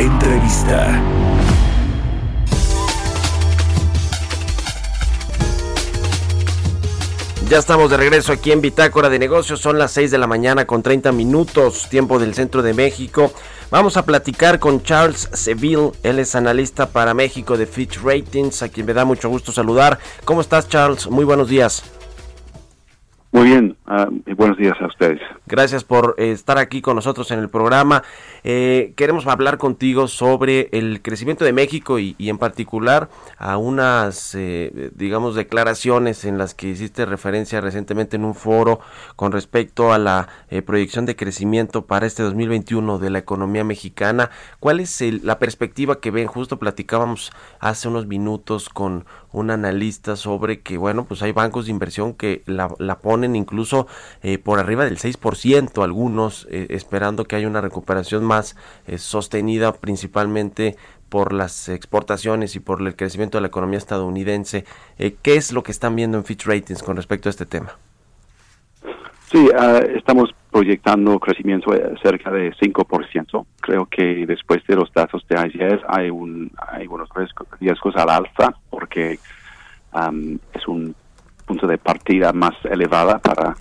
Entrevista. Ya estamos de regreso aquí en Bitácora de Negocios. Son las 6 de la mañana con 30 minutos, tiempo del centro de México. Vamos a platicar con Charles Seville. Él es analista para México de Fitch Ratings, a quien me da mucho gusto saludar. ¿Cómo estás, Charles? Muy buenos días. Muy bien, y buenos días a ustedes. Gracias por eh, estar aquí con nosotros en el programa. Eh, queremos hablar contigo sobre el crecimiento de México y, y en particular a unas, eh, digamos, declaraciones en las que hiciste referencia recientemente en un foro con respecto a la eh, proyección de crecimiento para este 2021 de la economía mexicana. ¿Cuál es el- la perspectiva que ven? Justo platicábamos hace unos minutos con un analista sobre que, bueno, pues hay bancos de inversión que la, la ponen incluso eh, por arriba del 6%, algunos eh, esperando que haya una recuperación más eh, sostenida principalmente por las exportaciones y por el crecimiento de la economía estadounidense. Eh, ¿Qué es lo que están viendo en Fitch Ratings con respecto a este tema? Sí, ah, estamos proyectando crecimiento cerca de 5%. Creo que después de los datos de ayer hay, un, hay unos riesgos, riesgos al alza porque am, es un punto de partida más elevada para,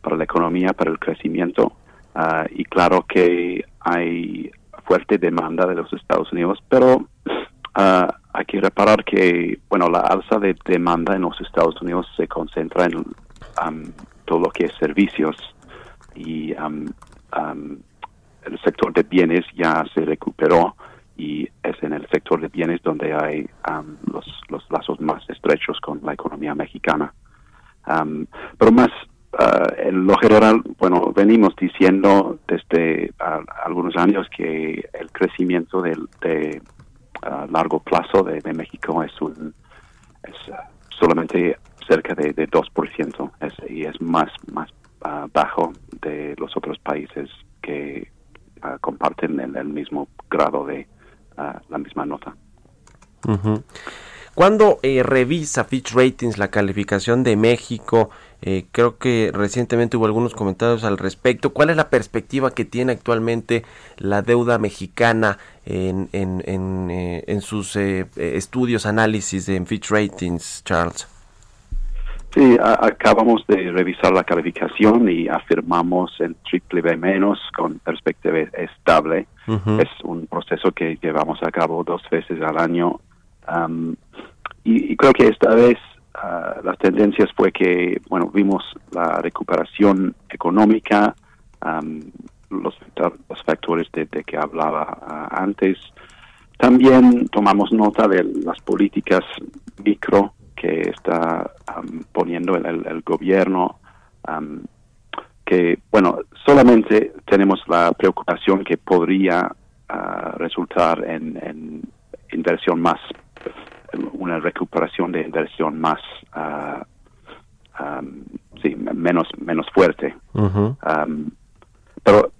para la economía, para el crecimiento. Ah, y claro que hay fuerte demanda de los Estados Unidos, pero ah, hay que reparar que, bueno, la alza de demanda en los Estados Unidos se concentra en todo lo que es servicios y am, el sector de bienes ya se recuperó y es en el sector de bienes donde hay los, los lazos más estrechos con la economía mexicana. Am, pero más ah, en lo general, bueno, venimos diciendo desde ah, algunos años que el crecimiento del- de, ah, largo plazo de, de México es un es solamente cerca de, de 2% es, y es más más bajo de los otros países que comparten el, el mismo grado de la misma nota. Cuando eh, revisa Fitch Ratings la calificación de México, eh, creo que recientemente hubo algunos comentarios al respecto. ¿Cuál es la perspectiva que tiene actualmente la deuda mexicana en, en, en, eh, en sus eh, estudios, análisis en Fitch Ratings, Charles? Sí, acabamos de revisar la calificación y afirmamos el triple B menos con perspectiva estable. Es un proceso que llevamos a cabo dos veces al año. Am, y, creo que esta vez ah, las tendencias fue que, bueno, vimos la recuperación económica, am, los, factor- los factores de, de que hablaba ah, antes. También tomamos nota de las políticas micro que está am, poniendo el, el- el gobierno, am, que, bueno, solamente tenemos la preocupación que podría ah, resultar en, en inversión más, una recuperación de inversión más, am, sí, menos, menos fuerte. Am, pero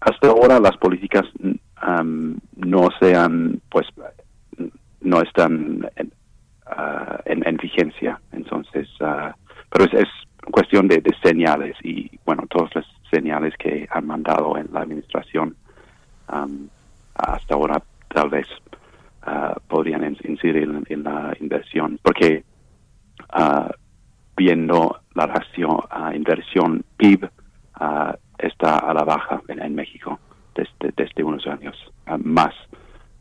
hasta ahora las políticas am, no se han, pues, no están en, ah, en, en vigencia. Entonces, ah, pero es, es cuestión de, de señales y, bueno, todas las señales que han mandado en la administración hasta ahora tal vez podrían in- incidir en, en la inversión, porque ah, viendo la ratio ah, inversión PIB ah, está a la baja en, en México desde, desde unos años, más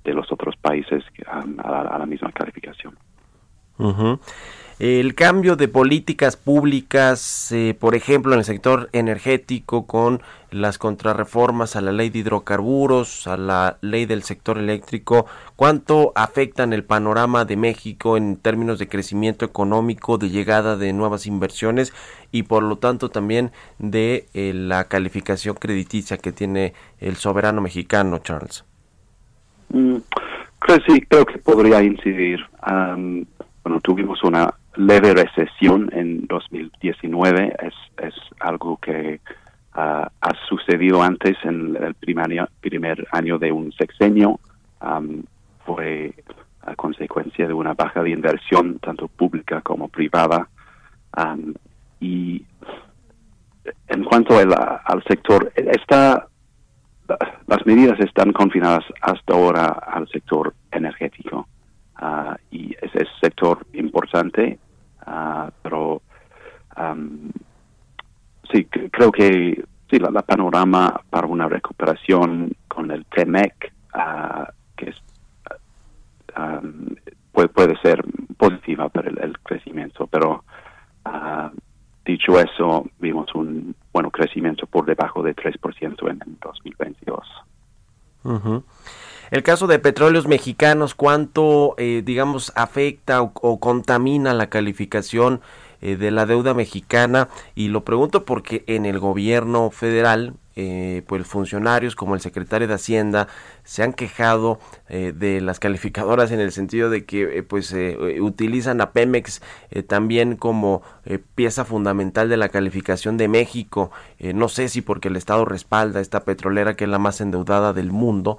de los otros países ah, a, la, a la misma calificación. El cambio de políticas públicas, eh, por ejemplo, en el sector energético, con las contrarreformas a la ley de hidrocarburos, a la ley del sector eléctrico, cuánto afectan el panorama de México en términos de crecimiento económico, de llegada de nuevas inversiones y por lo tanto también de eh, la calificación crediticia que tiene el soberano mexicano, Charles. Mm, creo, sí, creo que podría incidir. bueno, tuvimos una leve recesión en 2019, es, es algo que ha sucedido antes en el primer año, de un sexenio. fue a consecuencia de una baja de inversión, tanto pública como privada. y en cuanto al sector, está, las medidas están confinadas hasta ahora al sector energético. Ah, y ese es sector importante, uh, pero sí, creo que sí, la, panorama para una recuperación con el TEMEC, uh, que es, puede, puede ser positiva para el, crecimiento, pero uh, dicho eso, vimos un bueno crecimiento por debajo de 3% en, el 2022. El caso de petróleos mexicanos, ¿cuánto, eh, digamos, afecta o, contamina la calificación eh, de la deuda mexicana y lo pregunto porque en el gobierno federal eh, pues funcionarios como el secretario de Hacienda se han quejado eh, de las calificadoras en el sentido de que eh, pues utilizan a Pemex también como pieza fundamental de la calificación de México. No sé si porque el Estado respalda esta petrolera que es la más endeudada del mundo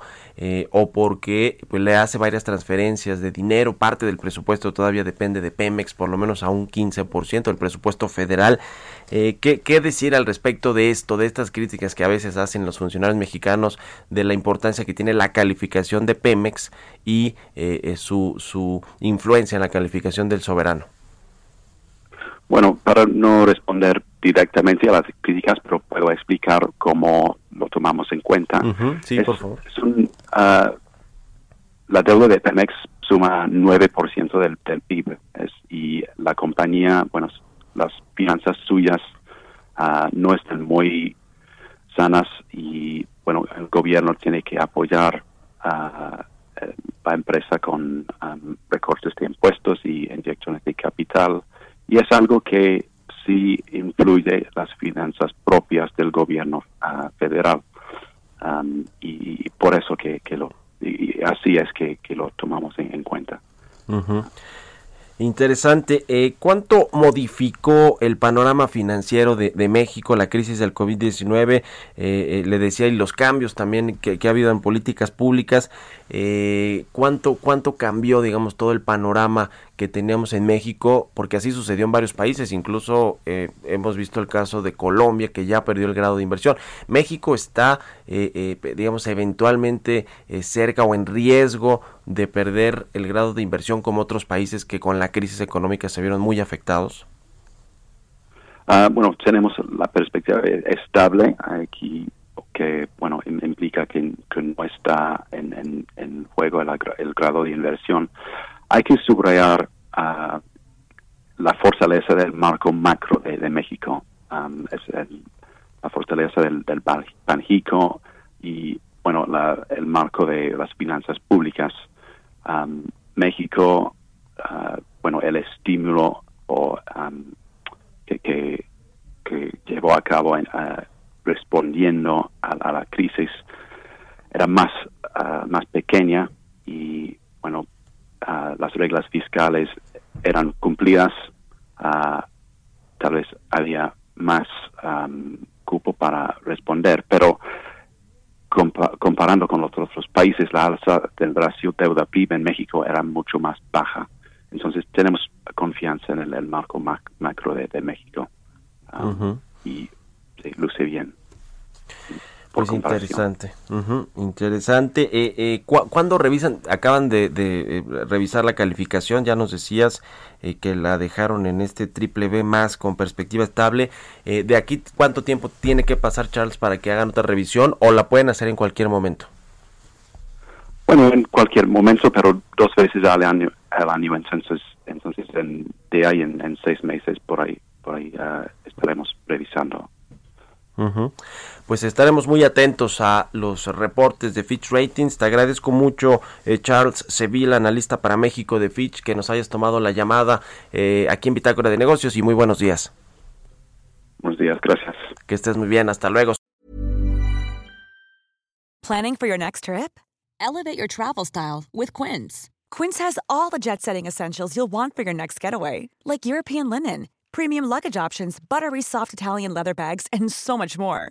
o porque pues, le hace varias transferencias de dinero. Parte del presupuesto todavía depende de Pemex por lo menos a un 15% del presupuesto federal. ¿qué, ¿qué decir al respecto de esto de estas críticas que veces hacen los funcionarios mexicanos de la importancia que tiene la calificación de Pemex y eh, eh, su, su influencia en la calificación del soberano. Bueno, para no responder directamente a las críticas, pero puedo explicar cómo lo tomamos en cuenta. Sí, por favor. Ah, la deuda de Pemex suma 9% del, del PIB y la compañía, bueno, las finanzas suyas ah, no están muy sanas y bueno, el gobierno tiene que apoyar a la empresa con um, recortes de impuestos y inyecciones de capital. Y es algo que sí influye las finanzas propias del gobierno uh, federal. Um, y por eso que, que lo y así es que, que lo tomamos en, cuenta. Interesante. Eh, ¿Cuánto modificó el panorama financiero de, México la crisis del COVID-19? Eh, eh, le decía, y los cambios también que, ha habido en políticas públicas. ¿cuánto, ¿Cuánto cambió, digamos, todo el panorama que teníamos en México, porque así sucedió en varios países, incluso eh, hemos visto el caso de Colombia que ya perdió el grado de inversión. México está, eh, eh, digamos, eventualmente cerca o en riesgo de perder el grado de inversión como otros países que con la crisis económica se vieron muy afectados. Ah, bueno, tenemos la perspectiva estable aquí que bueno implica que, no está en, juego el, grado de inversión hay que subrayar la fortaleza del marco macro de, México. Um, la fortaleza del, del Banjico y, bueno, el marco de las finanzas públicas. Um, México, uh, bueno, el estímulo o, um, que, que, llevó a cabo uh, respondiendo a, la crisis era más, más pequeña y, bueno, las reglas fiscales eran cumplidas, tal vez había más cupo para responder, pero comparando con los otros países, la alza del ratio deuda-PIB en México era mucho más baja. Entonces tenemos confianza en el, marco macro de, México y se luce bien. Pues interesante, interesante. Eh, eh, ¿Cuándo revisan? Acaban de, eh, revisar la calificación, ya nos decías eh, que la dejaron en este triple B más con perspectiva estable. ¿De aquí cuánto tiempo tiene que pasar Charles para que hagan otra revisión o la pueden hacer en cualquier momento? Bueno, en cualquier momento, pero dos veces al año, al año, entonces, entonces en, de ahí en, seis meses por ahí, por ahí uh, estaremos revisando. Pues estaremos muy atentos a los reportes de Fitch Ratings. Te agradezco mucho, eh, Charles Sevilla, analista para México de Fitch, que nos hayas tomado la llamada eh, aquí en Bitácora de Negocios y muy buenos días. Buenos días, gracias. Que estés muy bien, hasta luego. Planning for your next trip? Elevate your travel style with Quince. Quince has all the jet-setting essentials you'll want for your next getaway, like European linen premium luggage options, buttery soft Italian leather bags, and so much more.